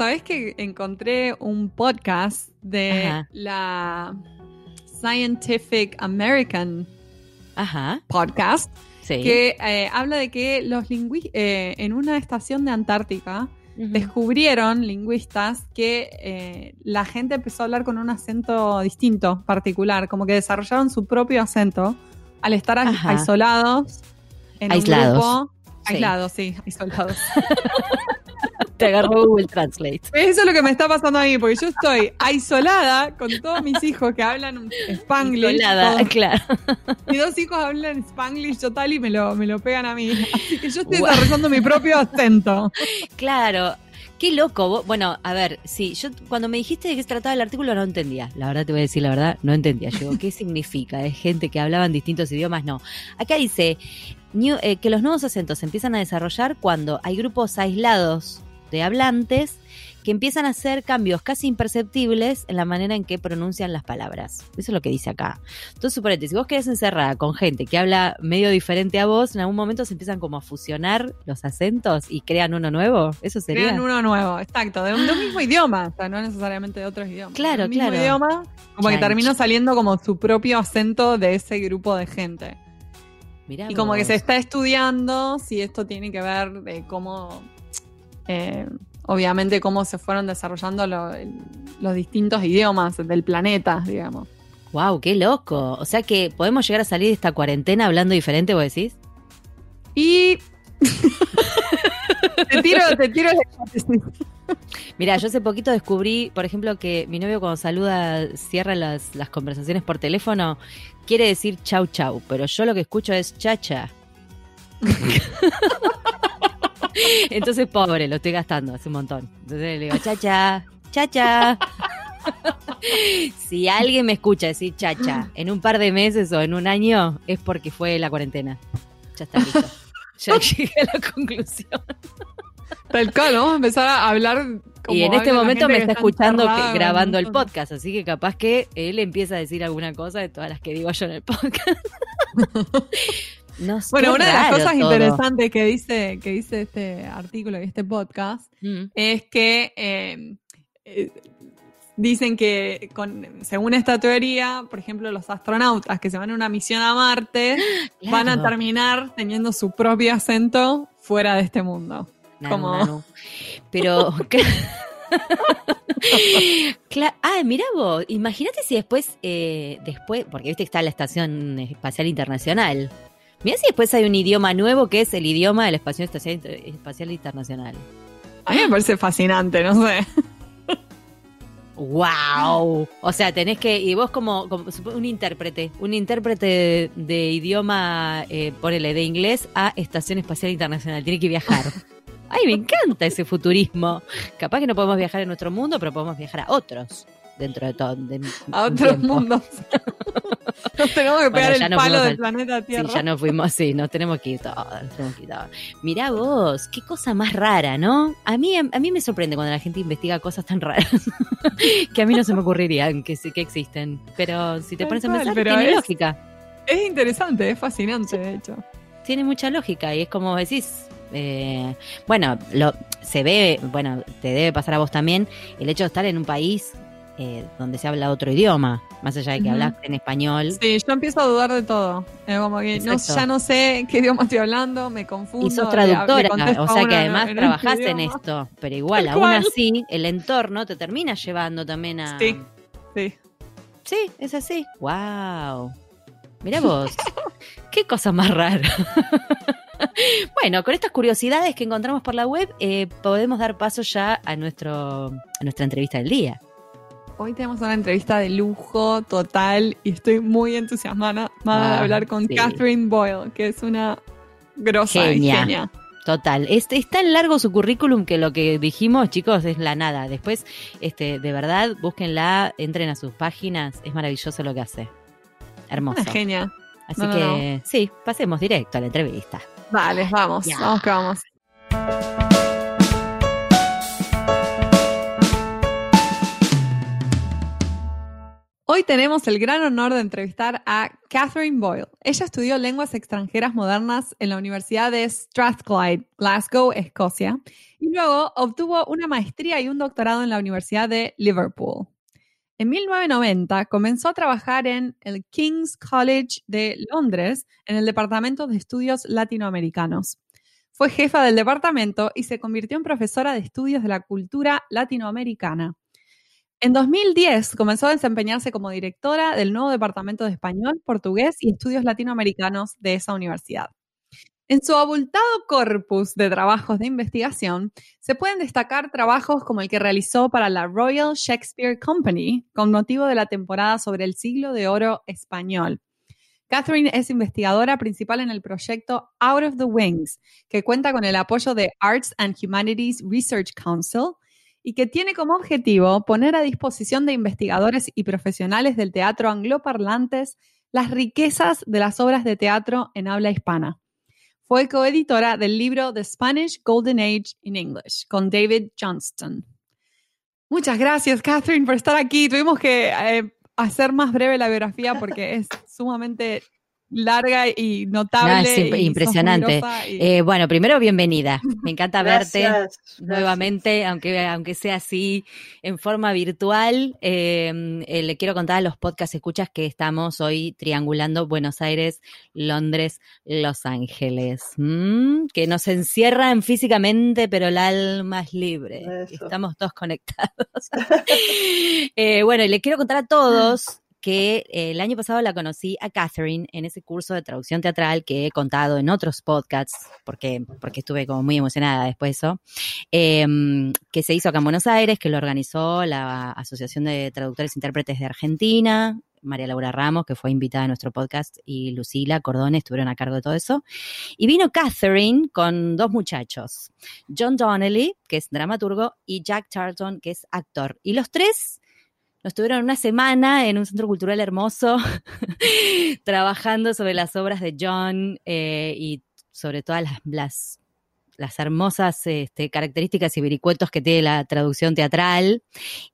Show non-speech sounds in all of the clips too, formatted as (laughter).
¿sabes que encontré un podcast de Ajá. la Scientific American Ajá. Podcast Sí. que eh, habla de que los lingüistas en una estación de Antártica descubrieron lingüistas que eh, la gente empezó a hablar con un acento distinto, particular, como que desarrollaron su propio acento al estar Ajá. aislados en Aislados. un grupo. Sí. Aislados, sí, (laughs) aislados. Te agarró Google Translate. (laughs) Eso es lo que me está pasando a mí, porque yo estoy aislada con todos mis hijos que hablan spanglish. Isolada, todos- claro. mis dos hijos hablan spanglish total y me lo, me lo pegan a mí. Así que yo estoy Guau. desarrollando mi propio acento. Claro. Qué loco. Bueno, a ver, sí, yo cuando me dijiste de qué se trataba el artículo no entendía. La verdad te voy a decir la verdad, no entendía. Yo ¿qué (laughs) significa? ¿Es gente que hablaban distintos idiomas? No. Acá dice new- eh, que los nuevos acentos se empiezan a desarrollar cuando hay grupos aislados de hablantes que empiezan a hacer cambios casi imperceptibles en la manera en que pronuncian las palabras. Eso es lo que dice acá. Entonces, suponete, si vos quedás encerrada con gente que habla medio diferente a vos, en algún momento se empiezan como a fusionar los acentos y crean uno nuevo. Eso sería. Crean uno nuevo, exacto, de un, de un mismo idioma, o sea, no necesariamente de otros idiomas. Claro, de un mismo claro. idioma, como que terminó saliendo como su propio acento de ese grupo de gente. Mirá Y como que se está estudiando si esto tiene que ver de cómo, eh, obviamente, cómo se fueron desarrollando lo- los distintos idiomas del planeta, digamos. Wow, qué loco. O sea que podemos llegar a salir de esta cuarentena hablando diferente, vos decís. Y. (laughs) te tiro, te tiro la. Mira, yo hace poquito descubrí, por ejemplo, que mi novio cuando saluda, cierra las, las conversaciones por teléfono, quiere decir chau chau, pero yo lo que escucho es chacha. (laughs) (laughs) Entonces, pobre, lo estoy gastando hace un montón. Entonces le digo, chacha, chacha. (laughs) si alguien me escucha decir chacha en un par de meses o en un año, es porque fue la cuarentena. Ya está listo. Ya (laughs) llegué a la conclusión. Tal cual, a empezar a hablar. Como y en este momento me está escuchando que- grabando el podcast, así que capaz que él empieza a decir alguna cosa de todas las que digo yo en el podcast. No Bueno, una de las cosas todo. interesantes que dice, que dice este artículo y este podcast Mm. es que eh, eh, dicen que con, según esta teoría, por ejemplo, los astronautas que se van a una misión a Marte (gasps) van a terminar teniendo su propio acento fuera de este mundo. Como-. Pero. (laughs) (laughs) Cla- ah, mira vos, imagínate si después, eh, después, porque viste que está la Estación Espacial Internacional. Mira si después hay un idioma nuevo que es el idioma de la Estación Espacial, Espacial Internacional. A mí me parece fascinante, no sé. ¡Wow! O sea, tenés que. Y vos, como, un intérprete, un intérprete de, de idioma, eh, ponele, de inglés a Estación Espacial Internacional. Tiene que viajar. (laughs) ¡Ay, me encanta ese futurismo! Capaz que no podemos viajar en nuestro mundo, pero podemos viajar a otros dentro de todo. de- A otros tiempo. mundos. (laughs) Nos tenemos que pegar el palo del al- planeta Sí, Tierra. ya nos fuimos, sí, nos tenemos que ir todos, tenemos que ir todos. Mirá vos, qué cosa más rara, ¿no? A mí, a mí me sorprende cuando la gente investiga cosas tan raras (laughs) que a mí no se me ocurrirían que, sí- que existen. Pero si te pones a pensar, tiene es- lógica. Es interesante, es fascinante, de hecho. Tiene mucha lógica y es como decís. eh, bueno, lo, se ve, bueno, te debe pasar a vos también el hecho de estar en un país eh, donde se habla otro idioma, más allá de que Ujú. hablas en español. Sí, yo empiezo a dudar de todo. Es como que no, ya no sé qué idioma estoy hablando, me confundo. Y sos traductora, le o sea que además en trabajás este en esto, pero igual, aún así, el entorno te termina llevando también a... Sí, sí. Sí, es así. ¡Wow! Mira vos, (laughs) qué cosa más rara. (laughs) bueno, con estas curiosidades que encontramos por la web, eh, podemos dar paso ya a, nuestro, a nuestra entrevista del día. Hoy tenemos una entrevista de lujo total y estoy muy entusiasmada de Ah, hablar con sí. Catherine Boyle, que es una grosa Genia. genia. Total, este, es tan largo su currículum que lo que dijimos, chicos, es la nada. Después, este, de verdad, búsquenla, entren a sus páginas, es maravilloso lo que hace. Hermoso. Una genia. Así No, no, que sí, pasemos directo a la entrevista. Vale, vamos, vamos que vamos. Hoy tenemos el gran honor de entrevistar a Catherine Boyle. Ella estudió lenguas extranjeras modernas en la Universidad de Strathclyde, Glasgow, Escocia, y luego obtuvo una maestría y un doctorado en la Universidad de Liverpool. En 1990 comenzó a trabajar en el King's College de Londres en el Departamento de Estudios Latinoamericanos. Fue jefa del departamento y se convirtió en profesora de estudios de la cultura latinoamericana. En 2010 comenzó a desempeñarse como directora del nuevo Departamento de Español, Portugués y Estudios Latinoamericanos de esa universidad. En su abultado corpus de trabajos de investigación, se pueden destacar trabajos como el que realizó para la Royal Shakespeare Company con motivo de la temporada sobre el siglo de oro español. Catherine es investigadora principal en el proyecto Out of the Wings, que cuenta con el apoyo de Arts and Humanities Research Council y que tiene como objetivo poner a disposición de investigadores y profesionales del teatro angloparlantes las riquezas de las obras de teatro en habla hispana. Fue coeditora del libro The Spanish Golden Age in English con David Johnston. Muchas gracias, Catherine, por estar aquí. Tuvimos que eh, hacer más breve la biografía porque es sumamente larga y notable. impresionante. Eh, bueno, primero bienvenida. Me encanta (laughs) verte nuevamente, aunque, aunque sea así en forma virtual. Em, eh, le quiero contar a los podcast escuchas que estamos hoy triangulando Buenos Aires, Londres, Los Ángeles, que nos encierran físicamente, pero el alma es libre. Estamos todos conectados. (laughs) Eh, bueno, y le quiero contar a todos (laughs) que el año pasado la conocí a Catherine en ese curso de traducción teatral que he contado en otros podcasts, porque, porque estuve como muy emocionada después de eso, em, que se hizo acá en Buenos Aires, que lo organizó la Asociación de Traductores e Intérpretes de Argentina, María Laura Ramos, que fue invitada a nuestro podcast, y Lucila Cordone estuvieron a cargo de todo eso. Y vino Catherine con dos muchachos, John Donnelly, que es dramaturgo, y Jack Charlton, que es actor. Y los tres nos tuvieron una semana en un centro cultural hermoso, (laughs) trabajando sobre las obras de John eh, y sobre todas las, las, hermosas este, características y vericuetos que tiene la traducción teatral.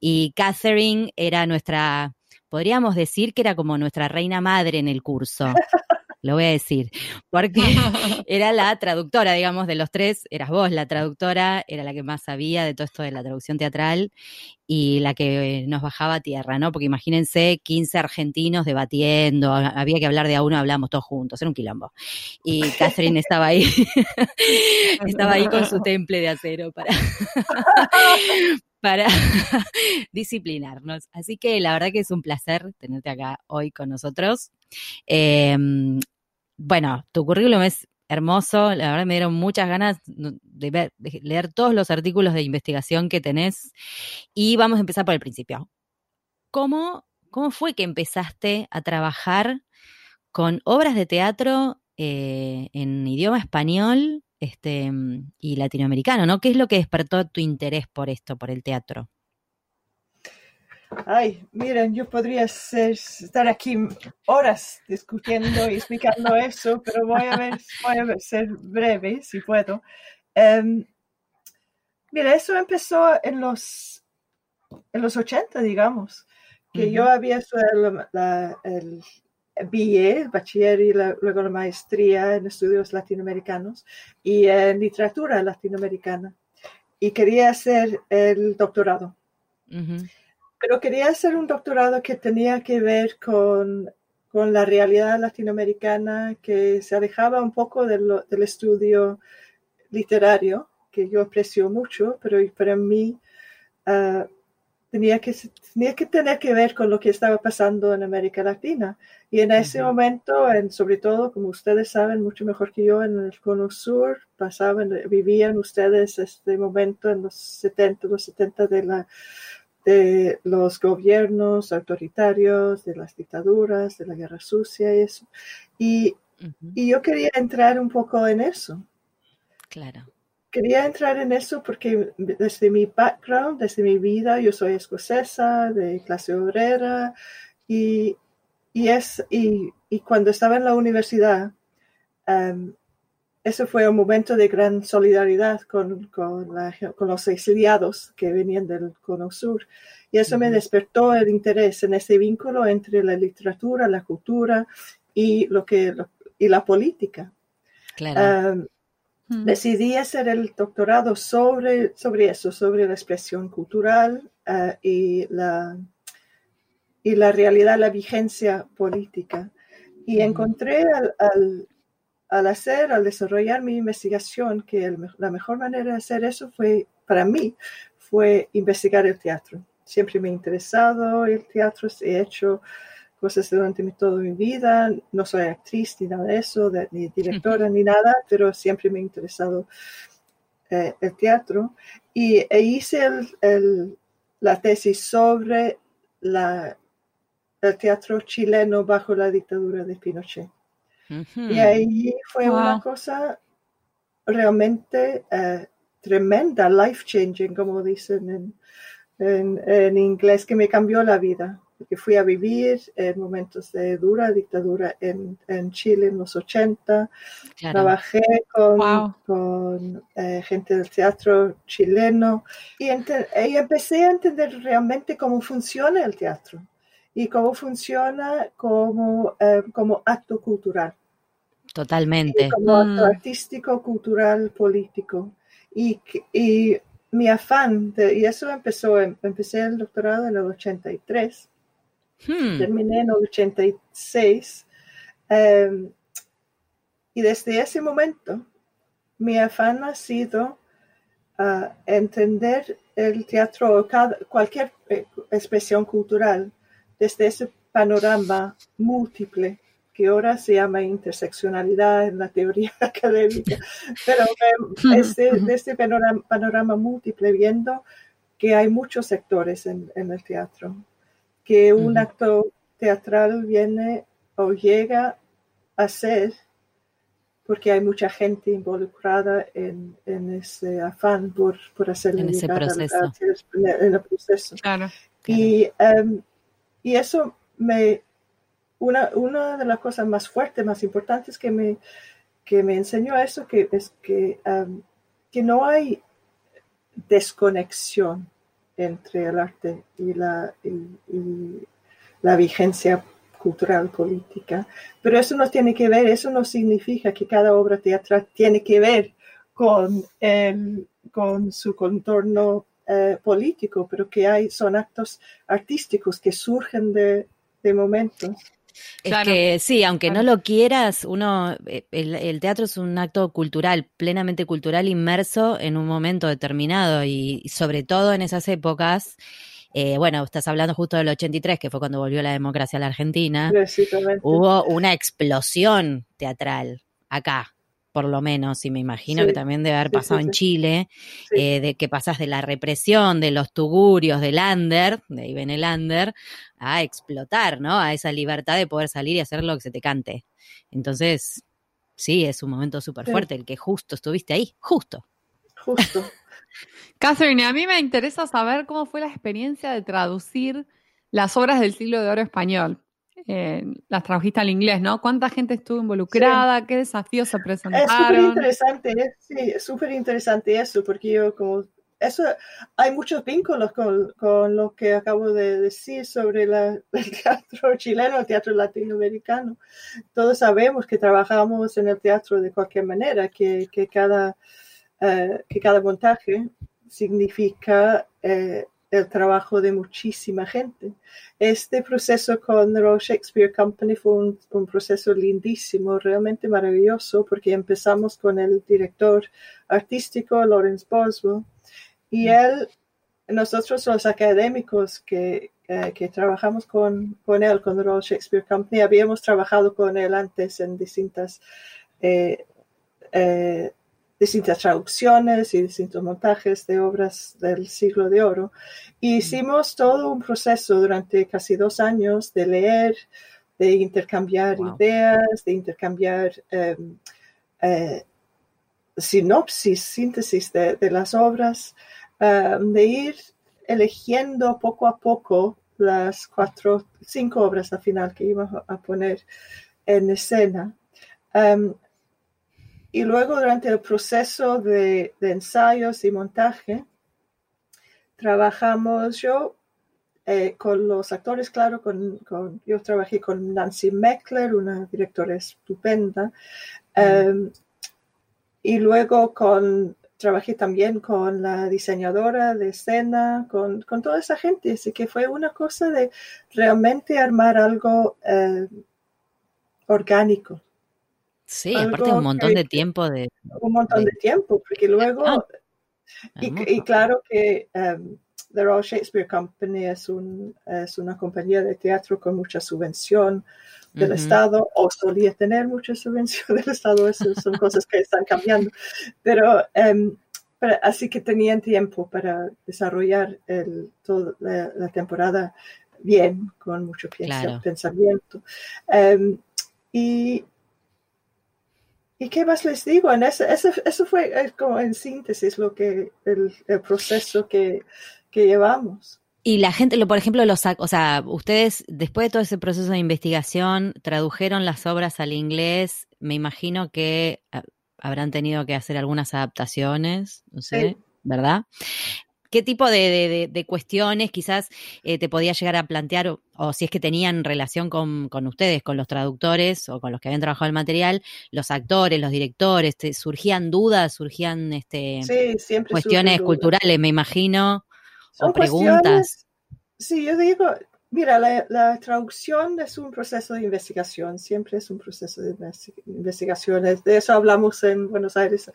Y Catherine era nuestra, podríamos decir que era como nuestra reina madre en el curso (laughs) lo voy a decir, porque (laughs) (laughs) era la traductora, digamos, de los tres, eras vos la traductora, era la que más sabía de todo esto de la traducción teatral y la que nos bajaba a tierra, ¿no? Porque imagínense 15 argentinos debatiendo, había que hablar de a uno, hablamos todos juntos, era un quilombo. Y Catherine (laughs) estaba ahí, estaba ahí con su temple de acero para, para (laughs) disciplinarnos. Así que la verdad que es un placer tenerte acá hoy con nosotros. Em, bueno, tu currículum es hermoso, la verdad me dieron muchas ganas de, leer todos los artículos de investigación que tenés y vamos a empezar por el principio. ¿Cómo, cómo fue que empezaste a trabajar con obras de teatro eh, en idioma español este, y latinoamericano, ¿no? ¿Qué es lo que despertó tu interés por esto, por el teatro? Ay, miren, yo podría ser, estar aquí horas discutiendo y explicando eso, pero voy a ver, voy a ser breve si puedo. Em, mira, eso empezó en los, en los 80, digamos, que yo había hecho el, el BA, bachiller y luego la maestría en estudios latinoamericanos y en literatura latinoamericana. Y quería hacer el doctorado pero quería hacer un doctorado que tenía que ver con, con la realidad latinoamericana, que se alejaba un poco del estudio literario, que yo aprecio mucho, pero para mí uh, tenía, que, tenía que tener que ver con lo que estaba pasando en América Latina. Y en ese momento, en, sobre todo, como ustedes saben mucho mejor que yo, en el Cono Sur, pasaban, vivían ustedes este momento en los 70, los 70 de la de los gobiernos autoritarios, de las dictaduras, de la guerra sucia y eso. Y, yo quería entrar un poco en eso. Claro. Quería entrar en eso porque desde mi background, desde mi vida, yo soy escocesa, de clase obrera, y, y es, y, cuando estaba en la universidad, em, eso fue un momento de gran solidaridad con, con, los exiliados que venían del Cono Sur. Y eso me despertó el interés en ese vínculo entre la literatura, la cultura y, lo que, y la política. Claro. Decidí hacer el doctorado sobre, sobre eso, sobre la expresión cultural eh, y, la, y la realidad, la vigencia política. Y encontré al, al, hacer, al desarrollar mi investigación, que la mejor manera de hacer eso fue, para mí, fue investigar el teatro. Siempre me ha interesado el teatro, he hecho cosas durante toda mi vida. No soy actriz ni nada de eso, ni directora ni nada, pero siempre me ha interesado eh, el teatro. Y e hice la tesis sobre la, el teatro chileno bajo la dictadura de Pinochet. Y ahí fue una cosa realmente eh, tremenda, life changing, como dicen en, en inglés, que me cambió la vida porque fui a vivir en momentos de dura dictadura en, en Chile en los 80. Trabajé con, con eh, gente del teatro chileno y, y, empecé a entender realmente cómo funciona el teatro y cómo funciona como, eh, como acto cultural. Totalmente. como acto mm. artístico, cultural, político. Y, y mi afán, y eso empezó, empecé el doctorado en el 83 Hmm. Terminé en el 86. Em, y desde ese momento, mi afán ha sido ah, entender el teatro o cualquier eh, expresión cultural desde ese panorama múltiple que ahora se llama interseccionalidad en la teoría (laughs) académica, pero desde, este, este panorama, panorama, múltiple, viendo que hay muchos sectores en el teatro que un acto teatral viene o llega a ser porque hay mucha gente involucrada en, ese afán por, por hacer en ese proceso. en el proceso. Y, em, y eso me, una, una de las cosas más fuertes, más importantes que me, que me enseñó eso, que es que, em, que no hay desconexión entre el arte y la, la vigencia cultural política. Pero eso no tiene que ver, eso no significa que cada obra teatral tiene que ver con, con su contorno eh, político, pero que hay, son actos artísticos que surgen de, de momentos. Es que sí, aunque no lo quieras, uno, eh, el, teatro es un acto cultural, plenamente cultural, inmerso en un momento determinado y, sobre todo en esas épocas. Eh, bueno, estás hablando justo del 83, que fue cuando volvió la democracia a la Argentina. Hubo una explosión teatral acá, por lo menos, y me imagino que también debe haber pasado en Chile, eh, de que pasas de la represión, de los tugurios, del under, de ahí viene el under, a explotar, ¿no? A esa libertad de poder salir y hacer lo que se te cante. Entonces, sí, es un momento súper fuerte, el que justo estuviste ahí, justo. Justo. (laughs) Catherine, a mí me interesa saber cómo fue la experiencia de traducir las obras del siglo de oro español las tradujiste al inglés, ¿no? ¿Cuánta gente estuvo involucrada? ¿Qué desafíos se presentaron? Es súper interesante, sí, súper interesante eso, porque yo como eso hay muchos vínculos con, con, lo que acabo de decir sobre la, (laughs) el teatro chileno, el teatro latinoamericano. Todos sabemos que trabajamos en el teatro de cualquier manera, que, que cada, eh, que cada montaje significa eh, el trabajo de muchísima gente. Este proceso con the Royal Shakespeare Company fue un, proceso lindísimo, realmente maravilloso, porque empezamos con el director artístico, Lawrence Boswell, y mm. él, nosotros los académicos que, eh, que trabajamos con, con él, con the Royal Shakespeare Company, habíamos trabajado con él antes en distintas eh, eh, distintas traducciones y distintos montajes de obras del siglo de oro. Y hicimos todo un proceso durante casi dos años de leer, de intercambiar ideas, de intercambiar em, eh, sinopsis, síntesis de, las obras, em, de ir eligiendo poco a poco las cuatro, cinco obras al final que íbamos a poner en escena. Em, y luego durante el proceso de, de ensayos y montaje, trabajamos yo eh, con los actores, claro, con, con, yo trabajé con Nancy Meckler, una directora estupenda, um, y luego con, trabajé también con la diseñadora de escena, con, con, toda esa gente, así que fue una cosa de realmente armar algo eh, orgánico. Sí, aparte un montón que, de tiempo de... Un montón de, de tiempo, porque luego... Ah, y, y, claro que... Um, The Royal Shakespeare Company es, un, es una compañía de teatro con mucha subvención del uh -huh. Estado, o solía tener mucha subvención (laughs) del Estado, eso son cosas que están cambiando. Pero, um, pero, así que tenían tiempo para desarrollar el, toda la, la, temporada bien, con mucho claro. pensamiento. Um, y, ¿Y qué más les digo? En ese, ese, eso fue como en síntesis lo que el, el proceso que, que llevamos. Y la gente, por ejemplo, los, o sea, ustedes después de todo ese proceso de investigación tradujeron las obras al inglés. Me imagino que ah, habrán tenido que hacer algunas adaptaciones, no sé, sí. ¿verdad? ¿Qué tipo de, de, de cuestiones quizás eh, te podía llegar a plantear o, o, si es que tenían relación con, con, ustedes, con los traductores o con los que habían trabajado el material, los actores, los directores? Te, ¿Surgían dudas, surgían este, sí, cuestiones culturales, me imagino? Son o preguntas. Sí, yo digo, mira, la, la, traducción es un proceso de investigación, siempre es un proceso de investigación. De eso hablamos en Buenos Aires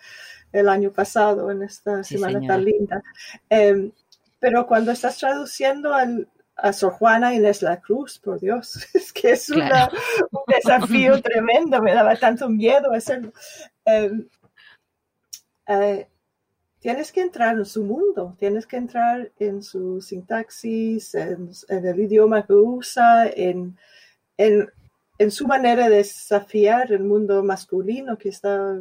el año pasado, en esta sí, semana señora. tan linda. Eh, pero cuando estás traduciendo al, a Sor Juana Inés La Cruz, por Dios, (laughs) es que es claro. una, un desafío (laughs) tremendo, me daba tanto miedo hacerlo. Eh, eh, tienes que entrar en su mundo, tienes que entrar en su sintaxis, en, en el idioma que usa, en, en, en, su manera de desafiar el mundo masculino que está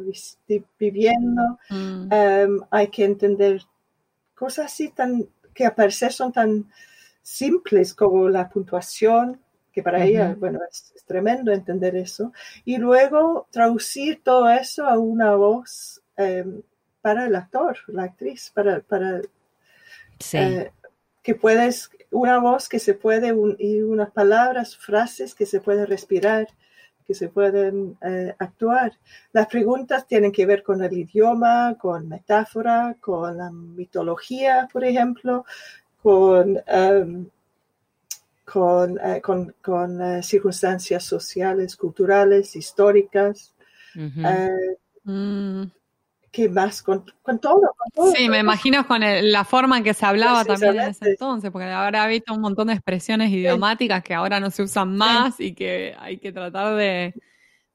viviendo. Mm. Um, hay que entender cosas así tan, que a parecer son tan simples como la puntuación, que para uh -huh. ella, bueno, es, es, tremendo entender eso, y luego traducir todo eso a una voz um, para el actor, la actriz, para, para sí. eh, que puedes, una voz que se puede, un, y unas palabras, frases que se pueden respirar, que se pueden eh, actuar. Las preguntas tienen que ver con el idioma, con metáfora, con la mitología, por ejemplo, con, um, con, eh, con, con circunstancias sociales, culturales, históricas. Uh -huh. mm que más con, con, todo, con, todo, Sí, me imagino con el, la forma en que se hablaba también en ese entonces, porque habrá visto un montón de expresiones idiomáticas que ahora no se usan más sí. y que hay que tratar de,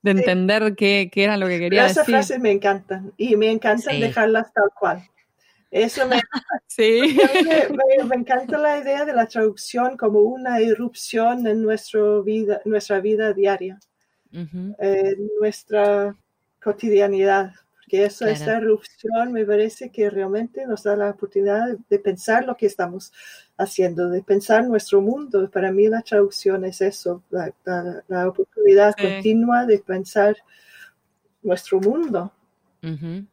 de entender qué, qué, era lo que quería Esas decir. Esas frases me encantan y me encantan dejarlas tal cual. Eso me, (laughs) sí. me, me, me, encanta la idea de la traducción como una irrupción en nuestro vida, nuestra vida diaria, uh -huh. en nuestra cotidianidad que eso, claro. esta erupción me parece que realmente nos da la oportunidad de pensar lo que estamos haciendo, de pensar nuestro mundo. Para mí la traducción es eso, la, la, la oportunidad sí. continua de pensar nuestro mundo. Uh -huh.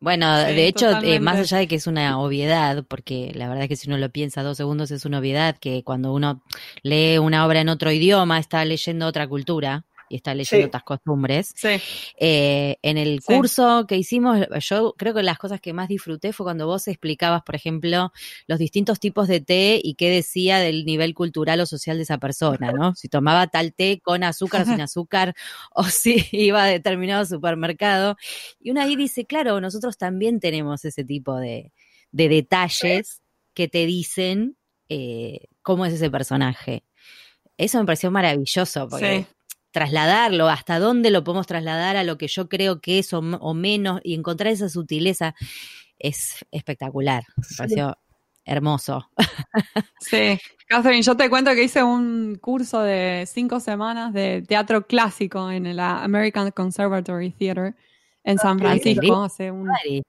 Bueno, sí, de hecho, eh, más allá de que es una obviedad, porque la verdad es que si uno lo piensa dos segundos es una obviedad, que cuando uno lee una obra en otro idioma está leyendo otra cultura, y está leyendo sí. otras costumbres. Sí. Eh, en el sí. curso que hicimos, yo creo que las cosas que más disfruté fue cuando vos explicabas, por ejemplo, los distintos tipos de té y qué decía del nivel cultural o social de esa persona, ¿no? Si tomaba tal té con azúcar o sin (laughs) azúcar, o si iba a determinado supermercado. Y una ahí dice, claro, nosotros también tenemos ese tipo de, de detalles que te dicen eh, cómo es ese personaje. Eso me pareció maravilloso, porque sí trasladarlo, hasta dónde lo podemos trasladar a lo que yo creo que es o, o menos, y encontrar esa sutileza es espectacular. Me pareció hermoso. (laughs) Sí, Catherine, yo te cuento que hice un curso de cinco semanas de teatro clásico en la American Conservatory Theater en San Francisco hace un,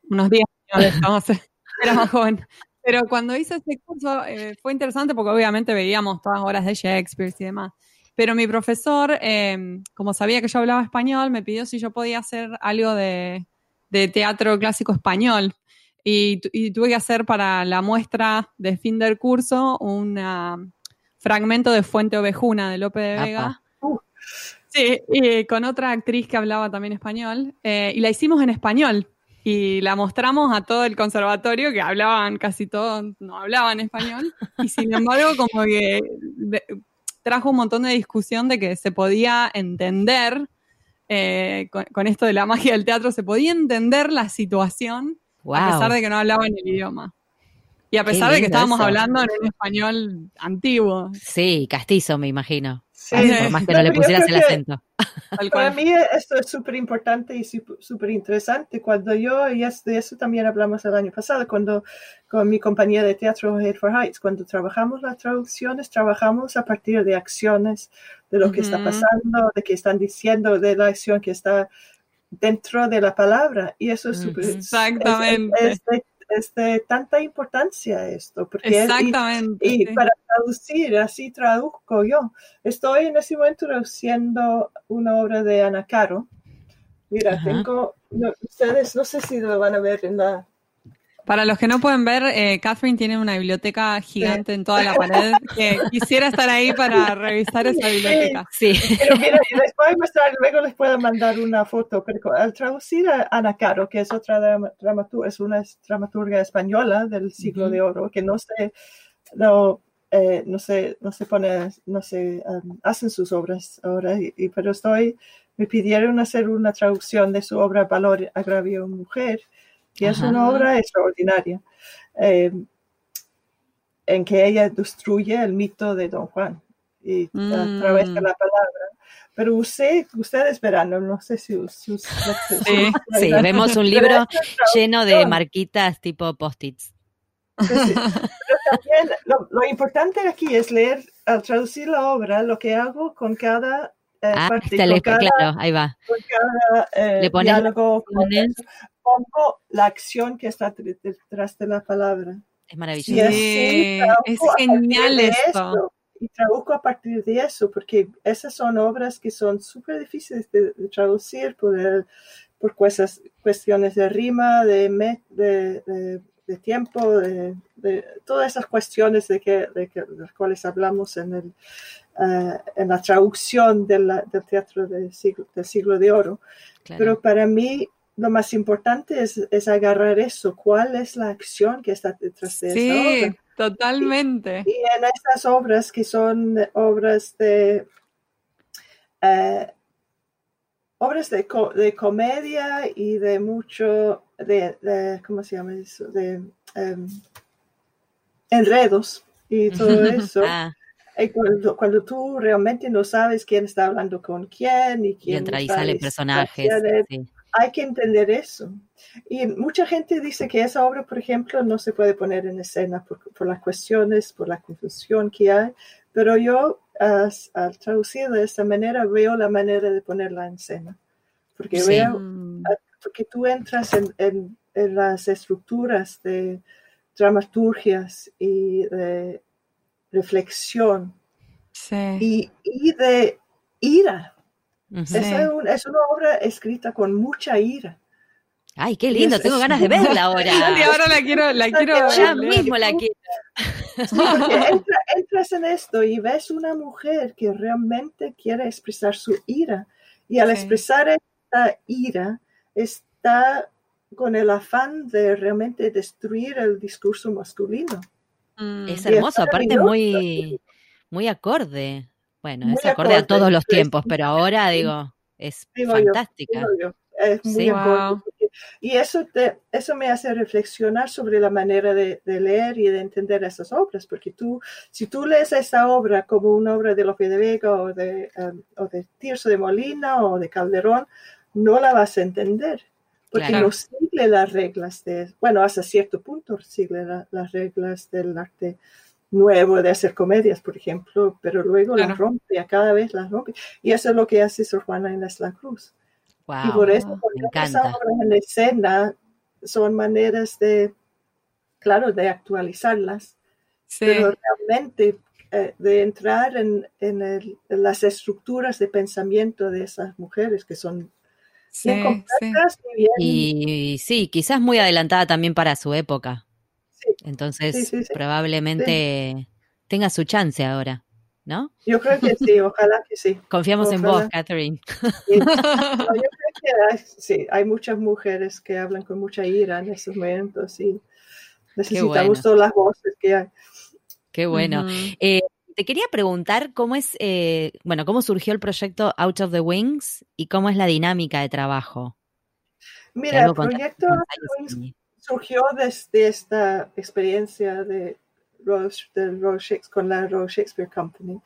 unos días, (laughs) era más joven. Pero cuando hice ese curso eh, fue interesante porque obviamente veíamos todas horas de Shakespeare y demás. Pero mi profesor, eh, como sabía que yo hablaba español, me pidió si yo podía hacer algo de, de teatro clásico español. Y, y, tuve que hacer para la muestra de fin del curso un fragmento de Fuente Ovejuna de Lope de Vega. Sí, y con otra actriz que hablaba también español. Eh, y la hicimos en español. Y la mostramos a todo el conservatorio, que hablaban casi todos, no hablaban español. Y sin embargo, como que trajo un montón de discusión de que se podía entender, eh, con, esto de la magia del teatro, se podía entender la situación a pesar de que no hablaban el idioma. Y a pesar de que estábamos hablando en un español antiguo. Sí, castizo, me imagino. Por más que no, le pusieras el acento. Para mí esto es súper importante y súper interesante. Cuando yo, y de eso también hablamos el año pasado, cuando con mi compañía de teatro Head for Heights, cuando trabajamos las traducciones, trabajamos a partir de acciones, de lo que está pasando, de que están diciendo, de la acción que está dentro de la palabra. Y eso es súper... Exactamente es de tanta importancia esto. Porque Exactamente. y, para traducir, así traduzco yo. Estoy en ese momento traduciendo una obra de Ana Caro. Mira, tengo, ustedes no sé si lo van a ver en la, para los que no pueden ver, eh, Catherine tiene una biblioteca gigante en toda la pared. Que quisiera estar ahí para revisar esa biblioteca. Sí. Pero mira, luego les puedo mandar una foto. Pero al traducir a Ana Caro, que es otra dramaturga, es una dramaturga española del siglo de oro, que no se, no, eh, no se, no se pone, no se um, hacen sus obras ahora, y, pero estoy, me pidieron hacer una traducción de su obra Valor, Agravio, Mujer y es una obra extraordinaria eh, en que ella destruye el mito de Don Juan y a través de mm. la palabra. Pero usted, ustedes verán, no sé si sus... (laughs) Sí, sí, vemos un libro lleno de marquitas tipo post-its. (laughs) Pero también lo, importante aquí es leer, al traducir la obra, lo que hago con cada eh, ah, parte, con cada, claro, ahí va. Con cada eh, le pones, diálogo, pongo la acción que está detrás de la palabra. Es maravilloso. es genial esto. Y traduzco a partir de eso, porque esas son obras que son súper difíciles de, traducir por, por cuestiones de rima, de, de, tiempo, de, todas esas cuestiones de, que, de, las cuales hablamos en, el, eh, en la traducción del teatro del siglo, del siglo de oro. Pero para mí lo más importante es, agarrar eso, cuál es la acción que está detrás de sí, esa obra. totalmente. Y, en estas obras que son obras de... Eh, obras de, de, comedia y de mucho, de, ¿cómo se llama eso? De em, enredos y (laughs) todo eso. Ah. Y cuando, cuando, tú realmente no sabes quién está hablando con quién y quién... Y entra y sale personajes. Sí hay que entender eso. Y mucha gente dice que esa obra, por ejemplo, no se puede poner en escena por, las cuestiones, por la confusión que hay, pero yo al traducir de esa manera veo la manera de ponerla en escena, porque veo, porque tú entras en, las estructuras de dramaturgias y de reflexión y, y de ira es, una obra escrita con mucha ira. Ay, qué lindo, tengo ganas de verla ahora. (laughs) Y ahora la quiero, la quiero Ya mismo la quiero. entras en esto y ves una mujer que realmente quiere expresar su ira. Y al expresar esta ira, está con el afán de realmente destruir el discurso masculino. Mm. Es hermoso, aparte muy, muy acorde. Bueno, es acorde, a todos los tiempos, pero ahora digo, es fantástica. es muy Y eso, te, eso me hace reflexionar sobre la manera de, leer y de entender esas obras, porque tú, si tú lees esa obra como una obra de Lope de Vega o de, um, o de Tirso de Molina o de Calderón, no la vas a entender, porque no sigue las reglas de, bueno, hasta cierto punto sigue las reglas del arte nuevo de hacer comedias, por ejemplo, pero luego las rompe, a cada vez las rompe. Y eso es lo que hace Sor Juana en la Cruz. y por eso, porque esas obras en escena son maneras de, claro, de actualizarlas, pero realmente eh, de entrar en, en, las estructuras de pensamiento de esas mujeres que son bien Sí, completas y bien... Y, sí, quizás muy adelantada también para su época. Sí. Entonces, Sí, sí, sí. probablemente tenga su chance ahora, ¿no? Yo creo que sí, ojalá que sí. Confiamos en vos, Catherine. No, yo creo que hay, sí, hay muchas mujeres que hablan con mucha ira en estos momentos y necesitamos bueno. todas las voces que hay. Qué bueno. Eh, te quería preguntar cómo es, eh, bueno, cómo surgió el proyecto Out of the Wings y cómo es la dinámica de trabajo. ¿Hay Mira, el algo con- proyecto con- Wings surgió desde esta experiencia de Royal, Shakespeare, con la Royal Shakespeare Company,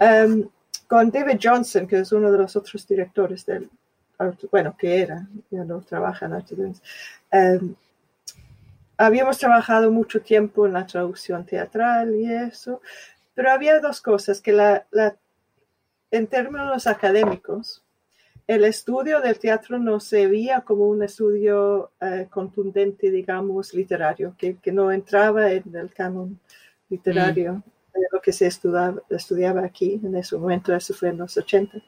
Um, con David Johnson, que es uno de los otros directores del, bueno, que era, ya no trabaja en Wings. Um, habíamos trabajado mucho tiempo en la traducción teatral y eso, pero había dos cosas, que la, la- en términos académicos, el estudio del teatro no se veía como un estudio eh, contundente, digamos, literario, que, que no entraba en el canon literario de lo que se estudiaba, estudiaba aquí en ese momento, eso fue en los 80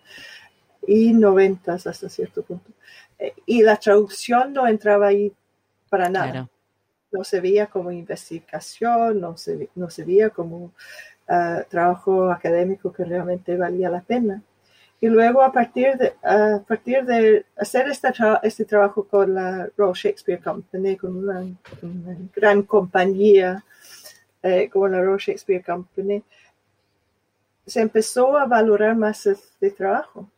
y 90 hasta cierto punto. Eh, y la traducción no entraba ahí para nada Claro. no se veía como investigación, no se, no se veía como ah, trabajo académico que realmente valía la pena. Y luego a partir de, a partir de hacer este, tra- este trabajo con la Royal Shakespeare Company, con una, una gran compañía eh, como la Royal Shakespeare Company, se empezó a valorar más este trabajo.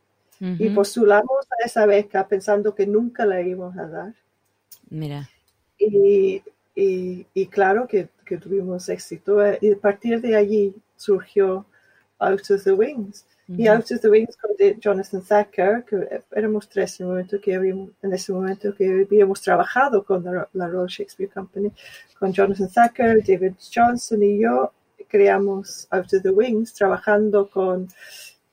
Y postulamos a esa beca pensando que nunca la íbamos a dar. Mira, Y, y- y claro que, que tuvimos éxito. Y a partir de allí surgió Out of the Wings. Y. Out of the Wings con de Jonathan Thacker, que éramos tres en, el momento que habíamos, en ese momento que habíamos trabajado con la, la Royal Shakespeare Company, con Jonathan Thacker, David Johnson y yo, creamos Out of the Wings, trabajando con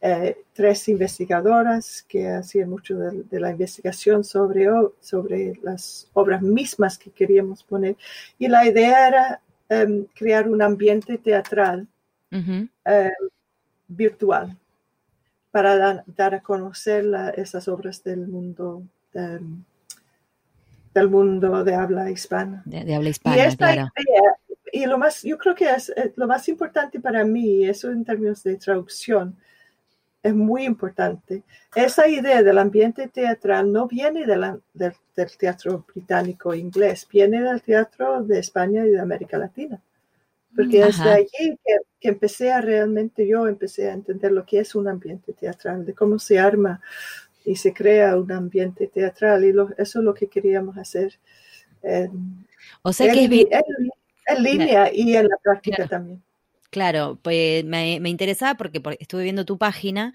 eh, tres investigadoras que hacían mucho de, de la investigación sobre, sobre las obras mismas que queríamos poner. Y la idea era em, crear un ambiente teatral Ujú. eh, virtual para da- dar a conocer la- esas obras del mundo em, del mundo de habla hispana. de, de habla Y hispana, esta claro. idea, y lo más, yo creo que es eh, lo más importante para mí, eso en términos de traducción, es muy importante. Esa idea del ambiente teatral no viene de la- del, del teatro británico inglés, viene del teatro de España y de América Latina. Porque desde Ajá. allí que, que empecé a realmente, yo empecé a entender lo que es un ambiente teatral, de cómo se arma y se crea un ambiente teatral, y lo- eso es lo que queríamos hacer. en- O sea que es en, bien, en- en línea y en la práctica Claro. también. Claro, pues me, me interesaba porque por- estuve viendo tu página,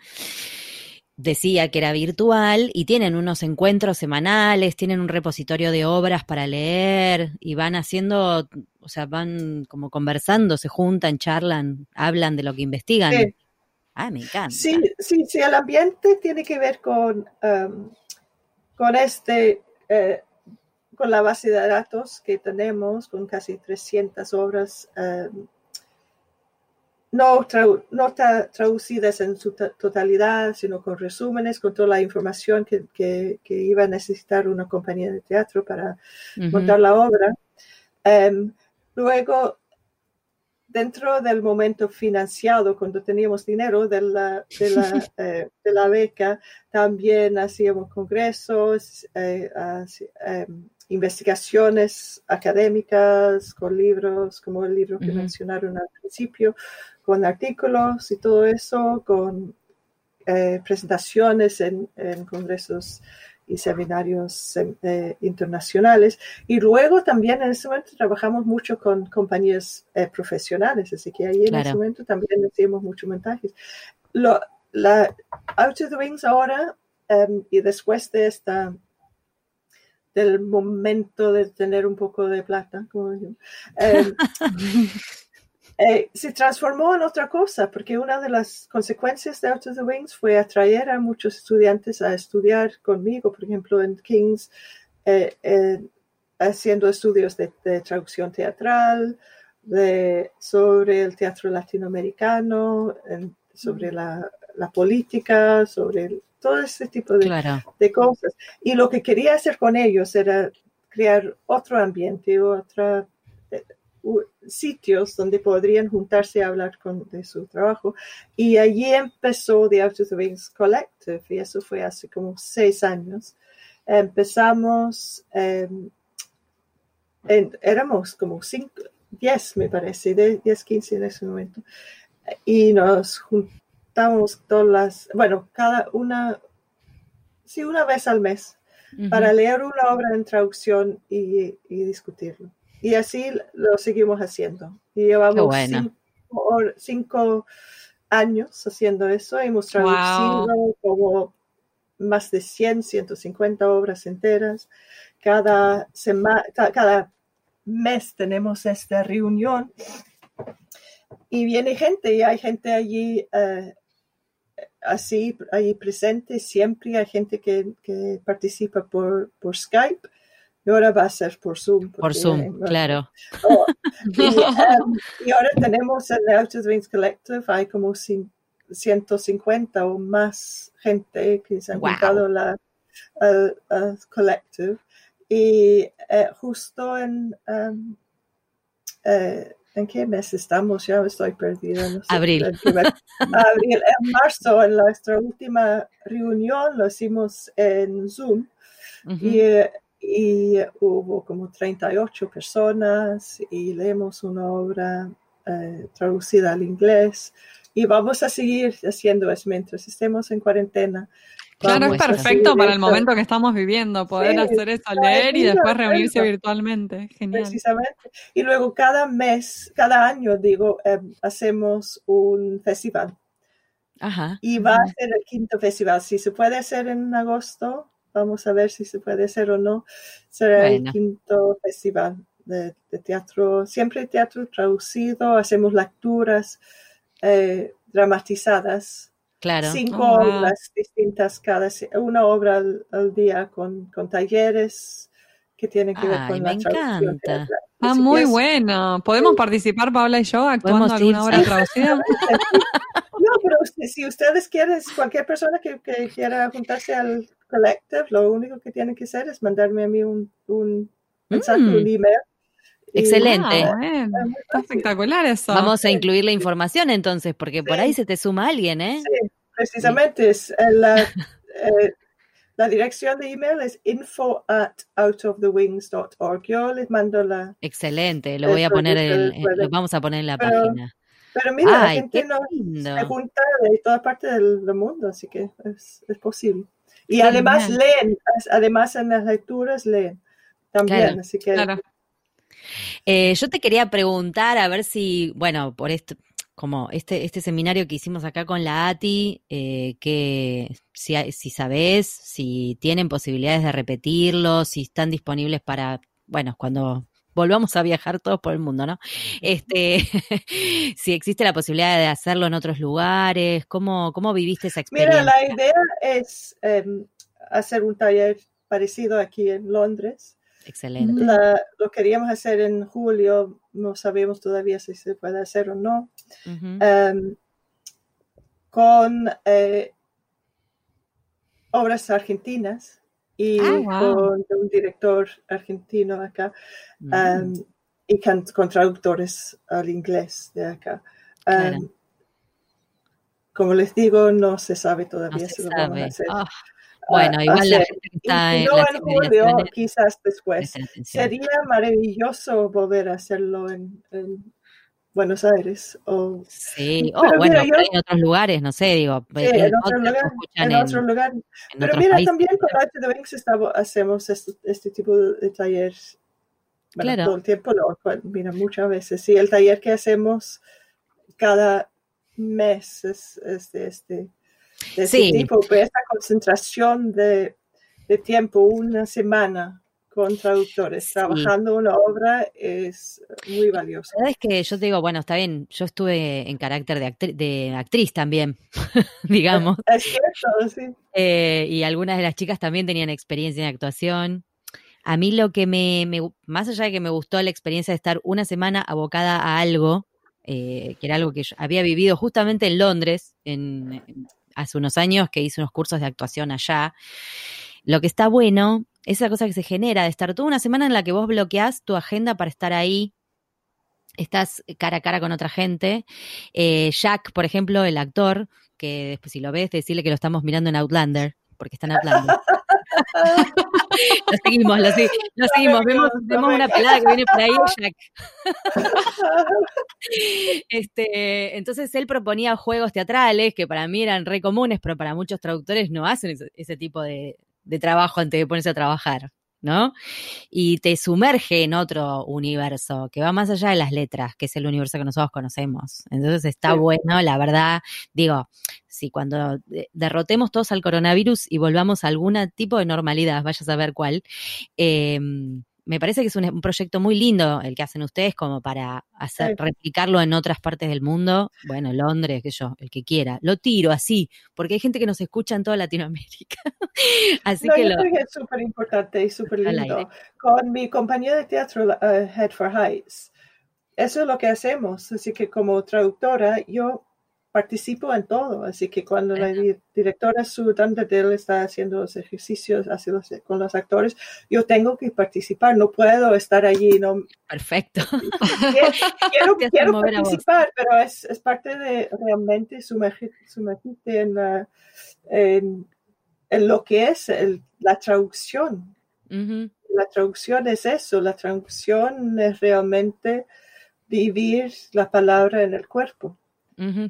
decía que era virtual y tienen unos encuentros semanales, tienen un repositorio de obras para leer y van haciendo, o sea, van como conversando, se juntan, charlan, hablan de lo que investigan. Sí. Ah, me encanta. Sí, sí, sí, el ambiente tiene que ver con, um, con este, eh, con la base de datos que tenemos, con casi 300 obras um, no, trau- no traducidas en su to- totalidad, sino con resúmenes, con toda la información que, que- que iba a necesitar una compañía de teatro para montar la obra. Em, luego, dentro del momento financiado, cuando teníamos dinero de la, de la, (laughs) eh, de la beca, también hacíamos congresos, eh, em, investigaciones académicas con libros, como el libro que mencionaron al principio, con artículos y todo eso, con eh, presentaciones en, en congresos y seminarios eh, internacionales. Y luego también en ese momento trabajamos mucho con compañías eh, profesionales, así que ahí en Claro. ese momento también hacíamos muchos montajes. Lo, la Out of the Wings ahora em, y después de esta del momento de tener un poco de plata, como digo, em, (laughs) eh, se transformó en otra cosa, porque una de las consecuencias de Out of the Wings fue atraer a muchos estudiantes a estudiar conmigo, por ejemplo, en King's, eh, eh, haciendo estudios de, de traducción teatral, de, sobre el teatro latinoamericano, en- sobre la, la política, sobre el- todo ese tipo de, Claro. de cosas. Y lo que quería hacer con ellos era crear otro ambiente, otra sitios donde podrían juntarse a hablar con, de su trabajo. Y allí empezó The Out of the Wings Collective, y eso fue hace como seis años. Empezamos, eh, en- éramos como cinco, diez me parece, de 10, 15 en ese momento. Y nos juntamos todas las, bueno, cada una, sí, una vez al mes Ujú. para leer una obra en traducción y, y discutirlo. Y así lo seguimos haciendo. Y llevamos bueno. cinco, cinco años haciendo eso. Hemos Wow. traducido como más de 100, 150 obras enteras. Cada semana, cada mes tenemos esta reunión y viene gente y hay gente allí eh, así, allí presente siempre. Hay gente que, que participa por, por Skype y ahora va a ser por Zoom. Por Zoom, eh, claro. Oh, y, um, y ahora tenemos en el Out of the Wings Collective, hay como cin- 150 o más gente que se han Wow. juntado la, al- al Collective. Y eh, justo en, um, eh, ¿en qué mes estamos? Ya estoy perdida. no sé. Abril. Abril, en marzo, en nuestra última reunión, lo hicimos en Zoom. Ujú. Y, eh, y hubo como 38 personas y leemos una obra eh, traducida al inglés y vamos a seguir haciendo eso mientras estemos en cuarentena. Claro, es perfecto para el momento que estamos viviendo, poder Sí, hacer eso, leer y después reunirse virtualmente. Genial. Precisamente. Y luego cada mes, cada año, digo, eh, hacemos un festival. Ajá. Y va a ser el quinto festival. Si se puede hacer en agosto, vamos a ver si se puede hacer o no. Será Bueno. el quinto festival de, de teatro, siempre teatro traducido. Hacemos lecturas eh, dramatizadas. Claro. Cinco Oh, wow. obras distintas cada, una obra al, al día con, con talleres que tienen que ver Ay, con me la traducción encanta. teatral. Ah, muy es- bueno. ¿Podemos participar, Paula y yo, actuando alguna obra sí. traducida? (laughs) No, pero usted- si ustedes quieren, cualquier persona que, que quiera juntarse al collective, lo único que tienen que hacer es mandarme a mí un, un mensaje, Mm. un email. Excelente. Está espectacular eso. Vamos a incluir la información entonces, porque por Sí. ahí se te suma alguien, ¿eh? Sí, precisamente es eh, la, (laughs) eh, la dirección de email es info at outofthewings.org. Yo les mando la... Excelente, lo voy a poner, lo vamos a poner en la Pero- página. Pero mira, la gente no se junta de toda parte del, del mundo, así que es, es posible. Y además leen, además en las lecturas leen también, Claro. así que Claro. Eh, yo te quería preguntar a ver si, bueno, por esto, como este, este seminario que hicimos acá con la ATI, eh, que si, si sabés, si tienen posibilidades de repetirlo, si están disponibles para, bueno, cuando volvamos a viajar todos por el mundo, ¿no? Este, (laughs) si existe la posibilidad de hacerlo en otros lugares, ¿cómo, cómo viviste esa experiencia? Mira, la idea es em, hacer un taller parecido aquí en Londres. Excelente. La- lo queríamos hacer en julio, no sabemos todavía si se puede hacer o no. Em, con eh, obras argentinas y Ah, wow. con un director argentino acá Mm, em, y con, con traductores al inglés de acá. Claro. Em, como les digo, no se sabe no todavía se si lo vamos a hacer. Ah, bueno, Ah, igual la gente Y en no las en julio, quizás después. Sería maravilloso volver a hacerlo en, en Buenos Aires. O, Sí, o bueno, yo- en otros lugares, no sé, digo, sí, el en otro lugar. En otro lugar. en Pero otros mira, países. también con Arte de estamos- hacemos este, este tipo de taller. Bueno, Claro. todo el tiempo, no, mira, muchas veces. Sí, el taller que hacemos cada mes es, es de este, de este Sí. tipo, pero esta concentración de, de tiempo, una semana con traductores, Sí. trabajando una obra, es muy valioso. La verdad es que yo te digo, bueno, está bien, yo estuve en carácter de, actri- de actriz también, (laughs) digamos, Es cierto, sí. eh, y algunas de las chicas también tenían experiencia en actuación. A mí lo que me, me más allá de que me gustó la experiencia de estar una semana abocada a algo, eh, que era algo que yo había vivido justamente en Londres, en, en- hace unos años que hice unos cursos de actuación allá. Lo que está bueno esa cosa que se genera de estar toda una semana en la que vos bloqueás tu agenda para estar ahí estás cara a cara con otra gente. Eh, Jack, por ejemplo, el actor, que después si lo ves, decirle que lo estamos mirando en Outlander, porque está en Outlander. (laughs) lo seguimos, lo, seguimos. Vemos, una pelada que viene por ahí, Jack. (laughs) este, entonces él proponía juegos teatrales que para mí eran re comunes, pero para muchos traductores no hacen ese, tipo de, de trabajo antes de ponerse a trabajar. ¿no? Y te sumerge en otro universo que va más allá de las letras, que es el universo que nosotros conocemos. Entonces está bueno, la verdad, digo, si cuando derrotemos todos al coronavirus y volvamos a algún tipo de normalidad, vaya a saber cuál, eh, me parece que es un, proyecto muy lindo el que hacen ustedes como para hacer, replicarlo en otras partes del mundo. Bueno, Londres, que yo, el que quiera. Lo tiro así, porque hay gente que nos escucha en toda Latinoamérica. (laughs) así que yo lo... creo que es súper importante y súper lindo. Con mi compañía de teatro, uh, Head for Heights, eso es lo que hacemos. Así que como traductora, yo participo en todo, así que cuando la directora Sue él está haciendo los ejercicios con los actores, yo tengo que participar, no puedo estar allí. No, Perfecto. (laughs) Quiero, (laughs) quiero, participar, pero es, es, parte de realmente sumergirte en, en, en, lo que es la traducción. La traducción es eso, la traducción es realmente vivir la palabra en el cuerpo.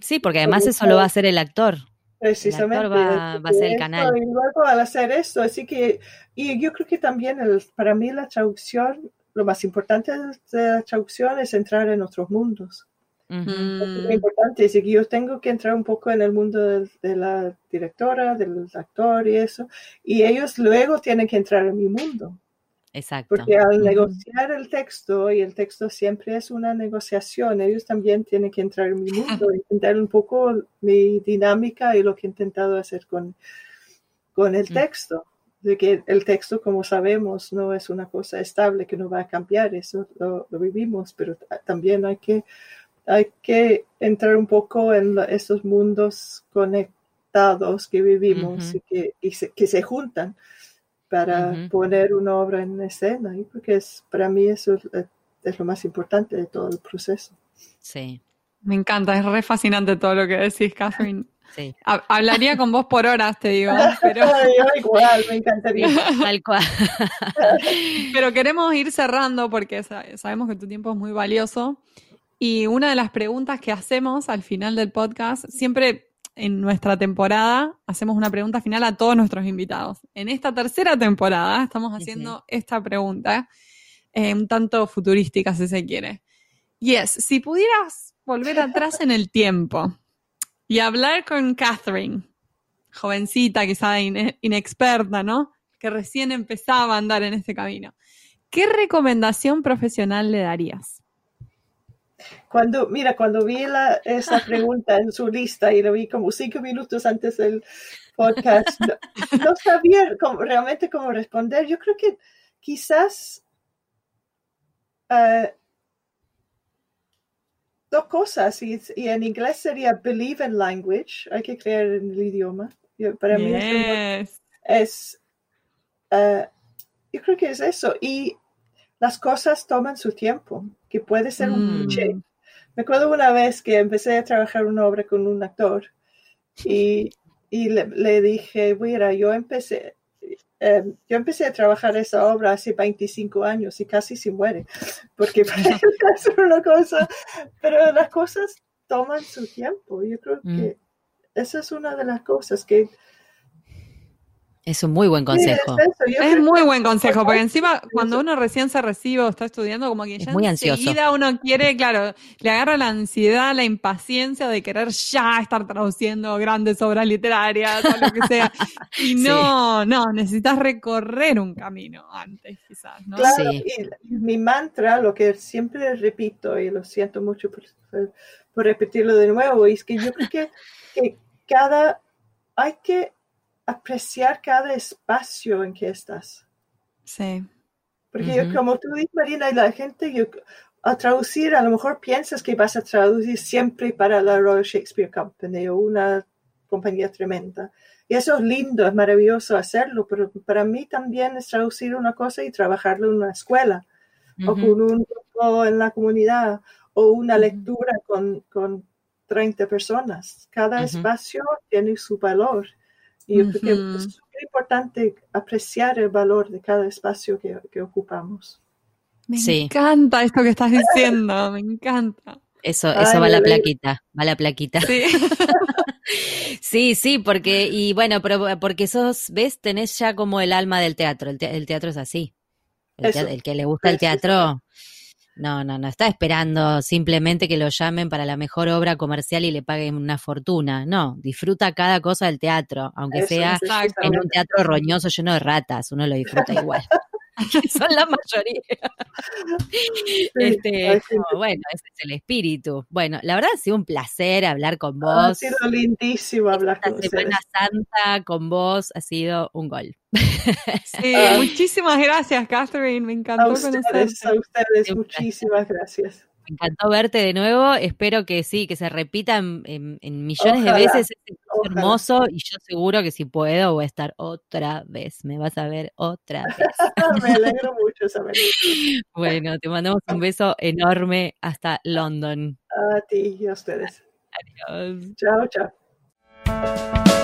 Sí, porque además eso lo va a hacer el actor. Precisamente. El actor va, a ser el canal. Y luego al hacer eso, así que, y yo creo que también para mí la traducción, lo más importante de la traducción es entrar en otros mundos. Es muy importante, así que yo tengo que entrar un poco en el mundo de, la directora, del actor y eso, y ellos luego tienen que entrar en mi mundo. Exacto. Porque al negociar el texto, y el texto siempre es una negociación, ellos también tienen que entrar en mi mundo, (laughs) entender un poco mi dinámica y lo que he intentado hacer con, con el mm. texto. De que el texto, como sabemos, no es una cosa estable que no va a cambiar, eso lo, vivimos, pero también hay que, hay que entrar un poco en esos mundos conectados que vivimos y, que, que se juntan para poner una obra en escena, porque es, para mí eso es, lo más importante de todo el proceso. Sí. Me encanta, es re fascinante todo lo que decís, Catherine. (laughs) Sí. Hablaría con vos por horas, te digo. (laughs) Pero... igual, me encantaría. Tal cual. (laughs) pero queremos ir cerrando porque sabemos que tu tiempo es muy valioso. Y una de las preguntas que hacemos al final del podcast, siempre en nuestra temporada hacemos una pregunta final a todos nuestros invitados. En esta tercera temporada estamos haciendo esta pregunta, eh, un tanto futurística si se quiere. Y es, si pudieras volver atrás en el tiempo y hablar con Catherine, jovencita, quizá inexperta, ¿no? Que recién empezaba a andar en este camino, ¿qué recomendación profesional le darías? Cuando, mira, cuando vi esa (laughs) pregunta en su lista y lo vi como cinco minutos antes del podcast, no, sabía realmente cómo responder. Yo creo que quizás eh, dos cosas, y, en inglés sería believe in language, hay que creer en el idioma. para mí es, eh, yo creo que es eso. Y las cosas toman su tiempo, que puede ser un mm. cliché. Me acuerdo una vez que empecé a trabajar una obra con un actor y, le, dije, mira, yo empecé, eh, yo empecé a trabajar esa obra hace 25 años y casi se muere, porque (laughs) es una cosa, pero las cosas toman su tiempo. Yo creo mm. que esa es una de las cosas que es un muy buen consejo. es, muy buen consejo, porque encima cuando uno recién se recibe o está estudiando, como que ya muy enseguida uno quiere, claro, le agarra la ansiedad, la impaciencia de querer ya estar traduciendo grandes obras literarias o lo que sea. (laughs) Y no, no, necesitas recorrer un camino antes, quizás, ¿no? Claro, y mi mantra, lo que siempre repito, y lo siento mucho por, por repetirlo de nuevo, es que yo creo que, que cada, hay que apreciar cada espacio en que estás. Sí. Porque como tú dices, Marina, y la gente, yo, a traducir, a lo mejor piensas que vas a traducir siempre para la Royal Shakespeare Company o una compañía tremenda. Y eso es lindo, es maravilloso hacerlo, pero para mí también es traducir una cosa y trabajarlo en una escuela o con un grupo en la comunidad o una lectura con, con 30 personas. Cada espacio tiene su valor. Y yo creo que es súper importante apreciar el valor de cada espacio que, que ocupamos. Me encanta esto que estás diciendo, me encanta. Eso, eso va la plaquita, va la plaquita. Sí. (laughs) sí, sí, porque, y bueno, pero porque sos, ves, tenés ya como el alma del teatro, el, teatro es así. El, que le gusta el teatro, no, no, no está esperando simplemente que lo llamen para la mejor obra comercial y le paguen una fortuna. No, disfruta cada cosa del teatro, aunque sea en un teatro roñoso lleno de ratas, uno lo disfruta igual. (laughs) (laughs) son la mayoría. este, bueno, ese es el espíritu. Bueno, la verdad ha sido un placer hablar con vos. Ha sido lindísimo hablar con Esta Semana Santa con vos ha sido un gol. Sí, ah. muchísimas gracias, Catherine. Me encantó a ustedes, A ustedes, muchísimas gracias. Me encantó verte de nuevo. Espero que sí, que se repita en, millones de veces. Es hermoso y yo seguro que si puedo voy a estar otra vez. Me vas a ver otra (laughs) vez. Me alegro mucho saber. (laughs) Bueno, te mandamos un beso enorme hasta London. A ti y a ustedes. Adiós. Chao, chao.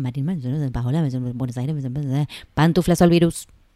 Marín, Buenos Aires, pantuflas al virus.